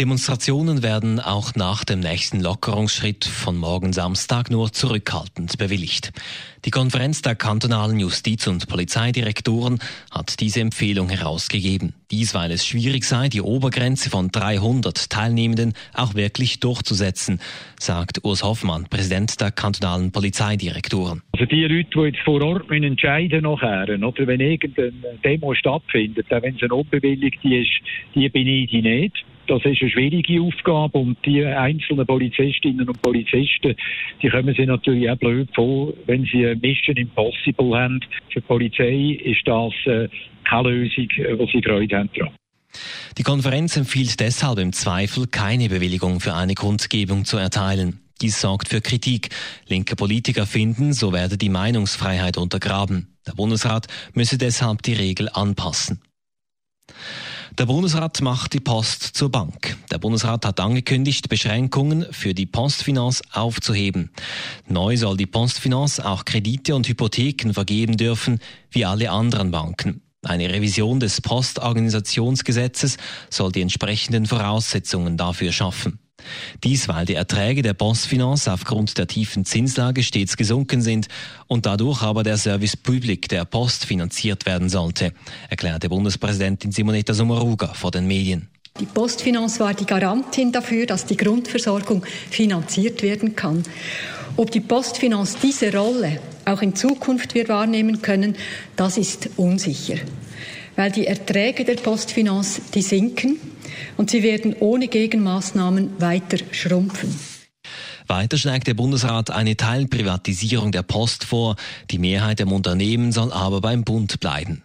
Demonstrationen werden auch nach dem nächsten Lockerungsschritt von morgen Samstag nur zurückhaltend bewilligt. Die Konferenz der kantonalen Justiz- und Polizeidirektoren hat diese Empfehlung herausgegeben. Dies, weil es schwierig sei, die Obergrenze von 300 Teilnehmenden auch wirklich durchzusetzen, sagt Urs Hoffmann, Präsident der kantonalen Polizeidirektoren. Also die Leute, die jetzt vor Ort müssen entscheiden nachher, oder wenn irgendeine Demo stattfindet, auch wenn es eine unbewilligte ist, die beneide ich nicht. Das ist eine schwierige Aufgabe und die einzelnen Polizistinnen und Polizisten, die kommen sich natürlich auch blöd vor, wenn sie eine Mission Impossible haben. Für die Polizei ist das äh, keine Lösung, wo sie Freude haben daran. Die Konferenz empfiehlt deshalb im Zweifel keine Bewilligung für eine Kundgebung zu erteilen. Dies sorgt für Kritik. Linke Politiker finden, so werde die Meinungsfreiheit untergraben. Der Bundesrat müsse deshalb die Regel anpassen. Der Bundesrat macht die Post zur Bank. Der Bundesrat hat angekündigt, Beschränkungen für die Postfinance aufzuheben. Neu soll die Postfinance auch Kredite und Hypotheken vergeben dürfen, wie alle anderen Banken. Eine Revision des Postorganisationsgesetzes soll die entsprechenden Voraussetzungen dafür schaffen. Dies, weil die Erträge der Postfinance aufgrund der tiefen Zinslage stets gesunken sind und dadurch aber der Service Public der Post finanziert werden sollte, erklärte Bundespräsidentin Simonetta Sommaruga vor den Medien. Die Postfinance war die Garantin dafür, dass die Grundversorgung finanziert werden kann. Ob die Postfinance diese Rolle auch in Zukunft wir wahrnehmen können, das ist unsicher. Weil die Erträge der Postfinance, die sinken und sie werden ohne Gegenmaßnahmen weiter schrumpfen. Weiter schlägt der Bundesrat eine Teilprivatisierung der Post vor. Die Mehrheit der Unternehmen soll aber beim Bund bleiben.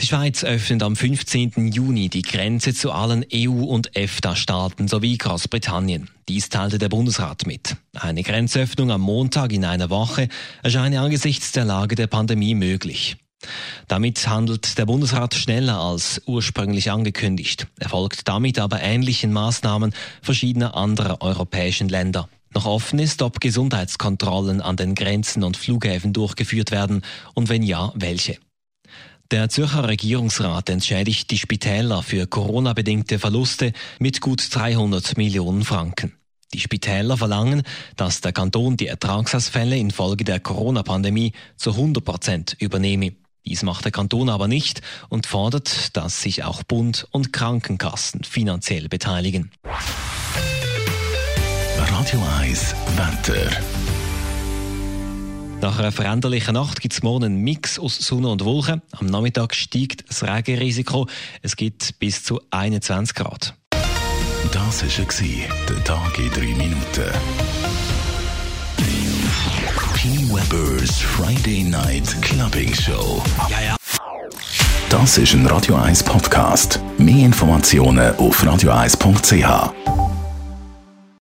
Die Schweiz öffnet am 15. Juni die Grenze zu allen EU- und EFTA-Staaten sowie Großbritannien. Dies teilte der Bundesrat mit. Eine Grenzöffnung am Montag in einer Woche erscheine angesichts der Lage der Pandemie möglich. Damit handelt der Bundesrat schneller als ursprünglich angekündigt. Er folgt damit aber ähnlichen Maßnahmen verschiedener anderer europäischen Länder. Noch offen ist, ob Gesundheitskontrollen an den Grenzen und Flughäfen durchgeführt werden und wenn ja, welche. Der Zürcher Regierungsrat entschädigt die Spitäler für Corona-bedingte Verluste mit gut 300 Millionen Franken. Die Spitäler verlangen, dass der Kanton die Ertragsausfälle infolge der Corona-Pandemie zu 100 Prozent übernehme. Dies macht der Kanton aber nicht und fordert, dass sich auch Bund und Krankenkassen finanziell beteiligen. Radio 1 Wetter. Nach einer veränderlichen Nacht gibt es morgen einen Mix aus Sonne und Wolken. Am Nachmittag steigt das Regenrisiko. Es gibt bis zu 21 Grad. Das war der Tag in 3 Minuten. P. Weber's Friday Night Clubbing Show. Ja, ja. Das ist ein Radio 1 Podcast. Mehr Informationen auf radio1.ch.